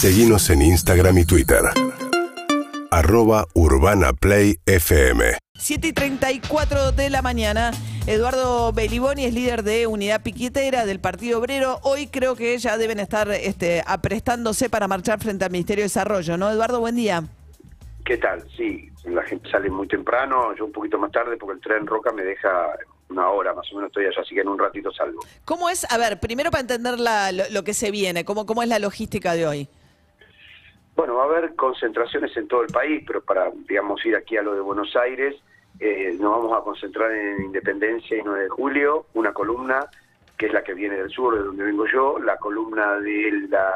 Seguimos en Instagram y Twitter. Arroba Urbana Play FM. 7 y 34 de la mañana. Eduardo Beliboni es líder de Unidad Piquetera del Partido Obrero. Hoy creo que ya deben estar este, aprestándose para marchar frente al Ministerio de Desarrollo, ¿no? Eduardo, buen día. ¿Qué tal? Sí, la gente sale muy temprano, yo un poquito más tarde porque el tren Roca me deja una hora más o menos estoy allá, así que en un ratito salgo. ¿Cómo es? A ver, primero para entender la- lo, lo que se viene, ¿cómo, ¿cómo es la logística de hoy? Bueno, va a haber concentraciones en todo el país, pero para, digamos, ir aquí a lo de Buenos Aires, eh, nos vamos a concentrar en Independencia y 9 de julio, una columna que es la que viene del sur, de donde vengo yo, la columna de la,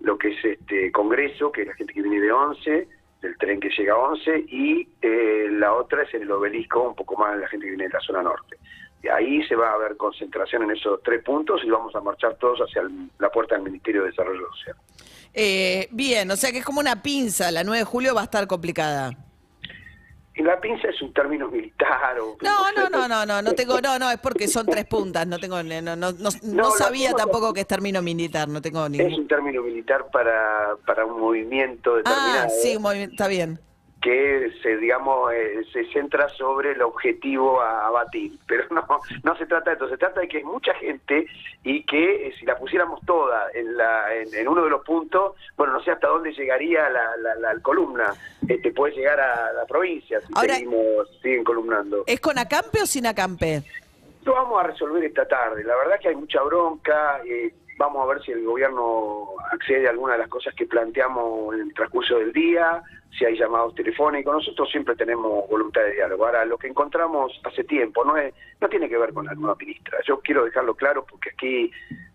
lo que es este Congreso, que es la gente que viene de 11, del tren que llega a 11, y eh, la otra es el obelisco, un poco más la gente que viene de la zona norte. De ahí se va a haber concentración en esos tres puntos y vamos a marchar todos hacia el- la puerta del Ministerio de Desarrollo Social. Eh, bien, o sea que es como una pinza, la 9 de julio va a estar complicada. Y la pinza es un término militar o... No, no, no, no, no, no tengo, no, no, es porque son tres puntas, no tengo, no, no, no, no No, sabía tampoco que es término militar, no tengo Es ningún... un término militar para, para un movimiento determinado Ah, sí, un movimiento, está bien. Que se, digamos, eh, se centra sobre el objetivo a abatir. Pero no, no se trata de esto, se trata de que hay mucha gente y que eh, si la pusiéramos toda en, la, en, en uno de los puntos, bueno, no sé hasta dónde llegaría la, la, la columna, este, puede llegar a la provincia si Ahora- seguimos, siguen columnando. ¿Es con acampe o sin acampe? Lo vamos a resolver esta tarde. La verdad que hay mucha bronca. eh, vamos a ver si el gobierno accede a alguna de las cosas que planteamos en el transcurso del día, si hay llamados telefónicos. Nosotros siempre tenemos voluntad de diálogo. Ahora, lo que encontramos hace tiempo no es no tiene que ver con la nueva ministra. Yo quiero dejarlo claro porque aquí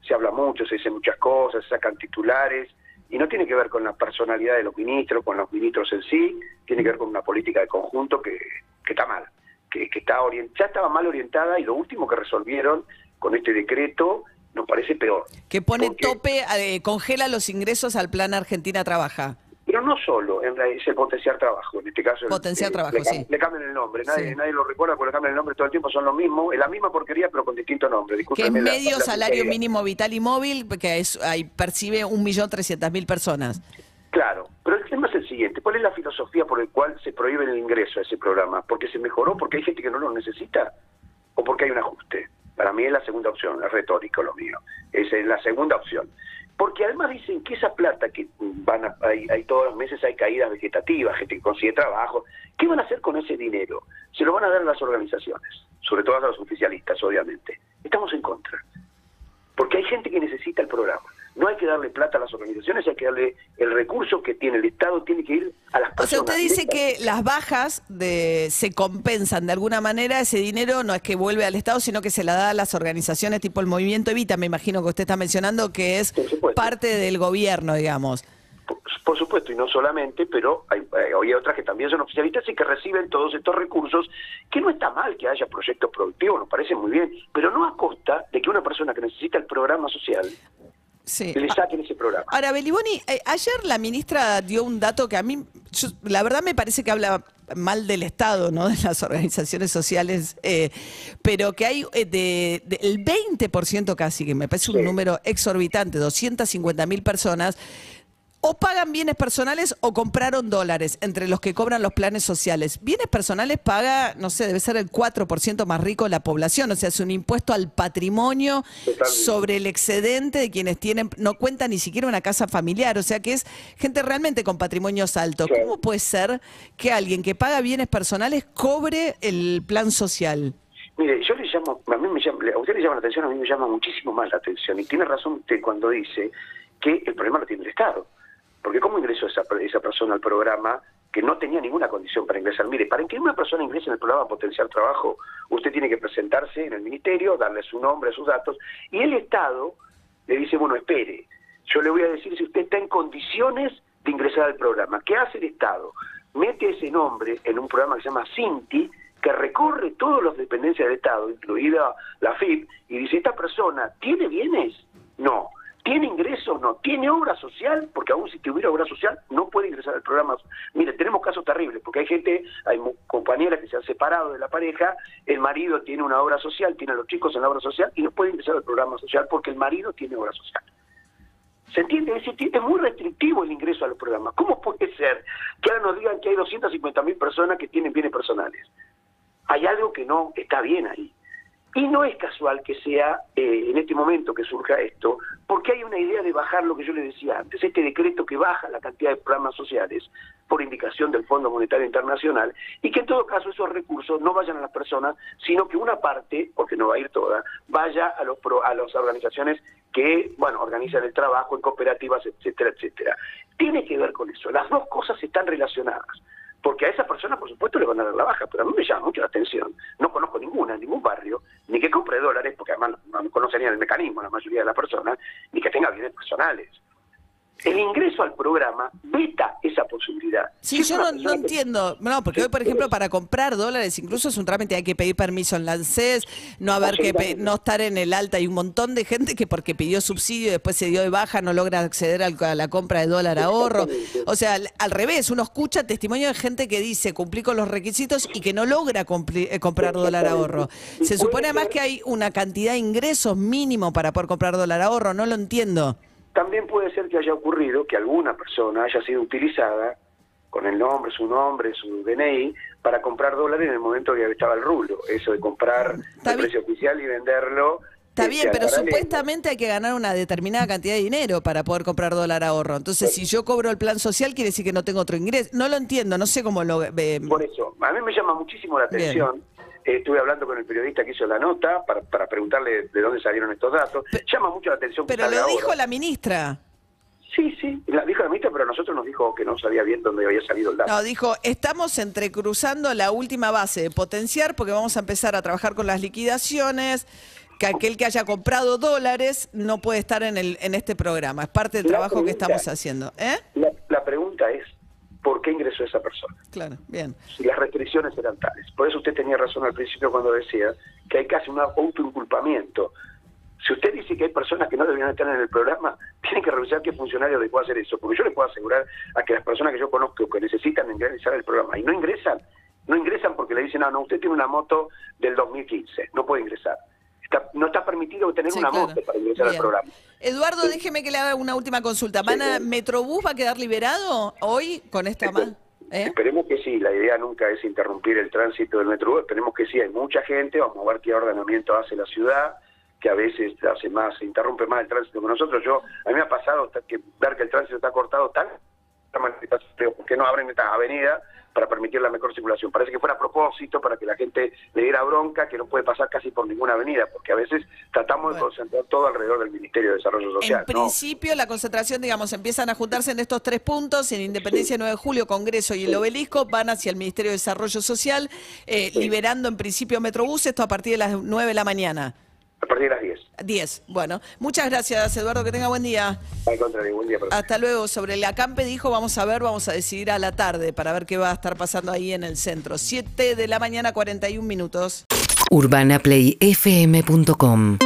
se habla mucho, se dicen muchas cosas, se sacan titulares. Y no tiene que ver con la personalidad de los ministros, con los ministros en sí, tiene que ver con una política de conjunto que, que está mal que, está orient- ya estaba mal orientada y lo último que resolvieron con este decreto nos parece peor. Que pone Porque- tope, eh, congela los ingresos al plan Argentina Trabaja. Pero no solo, en realidad es el potenciar trabajo, en este caso. Potenciar eh, trabajo, le, sí. le cambian el nombre, nadie, Sí. nadie lo recuerda porque le cambian el nombre todo el tiempo, son lo mismo, es la misma porquería pero con distinto nombre. Que es la- medio la salario mínimo vital y móvil, que es, ahí percibe 1.300.000 personas. Claro, pero el tema es el siguiente, ¿cuál es la filosofía por el cual se prohíbe el ingreso a ese programa? ¿Porque se mejoró, porque hay gente que no lo necesita o porque hay un ajuste? Para es la segunda opción, es retórico lo mío, esa es la segunda opción. Porque además dicen que esa plata que van a, hay, hay todos los meses hay caídas vegetativas, gente que consigue trabajo, ¿qué van a hacer con ese dinero? Se lo van a dar a las organizaciones, sobre todo a los oficialistas, obviamente. Estamos en contra porque hay gente que necesita el programa. No hay que darle plata a las organizaciones, hay que darle el recurso que tiene el Estado, tiene que ir a las O personas. sea, usted dice que las bajas de, se compensan de alguna manera, ese dinero no es que vuelve al Estado, sino que se la da a las organizaciones tipo el Movimiento Evita, me imagino que usted está mencionando que es parte del gobierno, digamos. Por, por supuesto, y no solamente, pero hay, hay- hay otras que también son oficialistas y que reciben todos estos recursos, que no está mal que haya proyectos productivos, nos parece muy bien, pero no a costa de que una persona que necesita el programa social Sí. le saquen ese programa. Ahora, Beliboni, eh, ayer la ministra dio un dato que a mí, yo- la verdad me parece que habla mal del Estado, ¿no? De las organizaciones sociales, eh, pero que hay eh, de, de- el 20% casi, que me parece un Sí. número exorbitante, 250 mil personas, o pagan bienes personales o compraron dólares entre los que cobran los planes sociales. Bienes personales paga, no sé, debe ser el 4% más rico de la población, o sea, es un impuesto al patrimonio Totalmente. sobre el excedente de quienes tienen, no cuenta ni siquiera una casa familiar, o sea que es gente realmente con patrimonios altos. ¿Cómo puede ser que alguien que paga bienes personales cobre el plan social? Mire, yo le llamo, a mí me llama, a usted le llama la atención, a mí me llama muchísimo más la atención. Y tiene razón usted cuando dice que el problema lo tiene el Estado. Porque ¿cómo ingresó esa, esa persona al programa que no tenía ninguna condición para ingresar? Mire, para que una persona ingrese en el programa Potencial Trabajo, usted tiene que presentarse en el ministerio, darle su nombre, sus datos, y el Estado le dice, bueno, espere, yo le voy a decir si usted está en condiciones de ingresar al programa. ¿Qué hace el Estado? Mete ese nombre en un programa que se llama Cinti, que recorre todas las dependencias del Estado, incluida la FIP, y dice, ¿esta persona tiene bienes? No. ¿Tiene ingresos? No. ¿Tiene obra social? Porque aún si tuviera obra social, no puede ingresar al programa. Mire, tenemos casos terribles, porque hay gente, hay compañeras que se han separado de la pareja, el marido tiene una obra social, tiene a los chicos en la obra social, y no puede ingresar al programa social porque el marido tiene obra social. ¿Se entiende? Es, muy restrictivo ingreso a los programas. ¿Cómo puede ser que ahora nos digan que hay 250 mil personas que tienen bienes personales? Hay algo que no está bien ahí. Y no es casual que sea eh, en este momento que surja esto, porque hay una idea de bajar lo que yo le decía antes, este decreto que baja la cantidad de programas sociales por indicación del Fondo Monetario Internacional, y que en todo caso esos recursos no vayan a las personas, sino que una parte, porque no va a ir toda, vaya a, los a las organizaciones que, bueno, organizan el trabajo en cooperativas, etcétera, etcétera. Tiene que ver con eso. Las dos cosas están relacionadas porque a esa persona, por supuesto, le van a dar la baja, pero a mí me llama mucho la atención. No conozco ninguna, ningún barrio, ni que compre dólares, porque además no, no conocerían el mecanismo la mayoría de las personas, ni que tenga bienes personales el ingreso al programa veta esa posibilidad. Sí, yo no, entiendo. No, porque hoy, por ejemplo, para comprar dólares, incluso es un trámite, hay que pedir permiso en la ANSES, no haber que no estar en el alta. Hay un montón de gente que porque pidió subsidio y después se dio de baja no logra acceder a la compra de dólar ahorro. O sea, al, revés, uno escucha testimonio de gente que dice cumplí con los requisitos y que no logra eh, comprar dólar ahorro. Se supone además que hay una cantidad de ingresos mínimo para poder comprar dólar ahorro, no lo entiendo. También puede ser que haya ocurrido que alguna persona haya sido utilizada con el nombre, su nombre, su DNI, para comprar dólares en el momento que estaba el rublo. Eso de comprar el precio oficial y venderlo. Está bien, pero supuestamente hay que ganar una determinada cantidad de dinero para poder comprar dólar ahorro. Entonces, si yo cobro el plan social, quiere decir que no tengo otro ingreso. No lo entiendo, no sé cómo lo... Eh, Por eso, a mí me llama muchísimo la atención estuve hablando con el periodista que hizo la nota para, para preguntarle de dónde salieron estos datos. Llama mucho la atención. Pero lo dijo la ministra. Sí, sí, la dijo la ministra, pero a nosotros nos dijo que no sabía bien dónde había salido el dato. No, dijo, estamos entrecruzando la última base de potenciar porque vamos a empezar a trabajar con las liquidaciones, que aquel que haya comprado dólares no puede estar en, el, en este programa. Es parte del trabajo que estamos haciendo. ¿eh? la pregunta es, por qué ingresó esa persona. Claro, bien. Si las restricciones eran tales. Por eso usted tenía razón al principio cuando decía que hay casi un autoinculpamiento. Si usted dice que hay personas que no deberían estar en el programa, tiene que revisar qué funcionario le puede hacer eso. Porque yo le puedo asegurar a que las personas que yo conozco que necesitan ingresar al programa y no ingresan, no ingresan porque le dicen, no, no, usted tiene una moto del 2015, no puede ingresar no está permitido tener una moto para ingresar al programa. Eduardo, déjeme que le haga una última consulta. ¿Van ¿Metrobús va a quedar liberado hoy con esta más? ¿Eh? Esperemos que sí, la idea nunca es interrumpir el tránsito del Metrobús, esperemos que sí, hay mucha gente, vamos a ver qué ordenamiento hace la ciudad, que a veces hace más, interrumpe más el tránsito que nosotros. Yo, a mí me ha pasado que ver que el tránsito está cortado tan, porque no abren esta avenida para permitir la mejor circulación. Parece que fuera a propósito para que la gente le diera bronca, que no puede pasar casi por ninguna avenida, porque a veces tratamos de concentrar todo alrededor del Ministerio de Desarrollo Social. En principio, la concentración, digamos, empiezan a juntarse en estos tres puntos, en Independencia 9 de Julio, Congreso y el Obelisco, van hacia el Ministerio de Desarrollo Social, eh, liberando en principio Metrobús, esto a partir de las 9 de la mañana. A partir de las 10. 10. Bueno, muchas gracias, Eduardo. Que tenga buen día. Al contrario, buen día. Hasta luego. Sobre el acampe dijo, vamos a ver, vamos a decidir a la tarde para ver qué va a estar pasando ahí en el centro. 7 de la mañana, 41 minutos. UrbanaPlayFM.com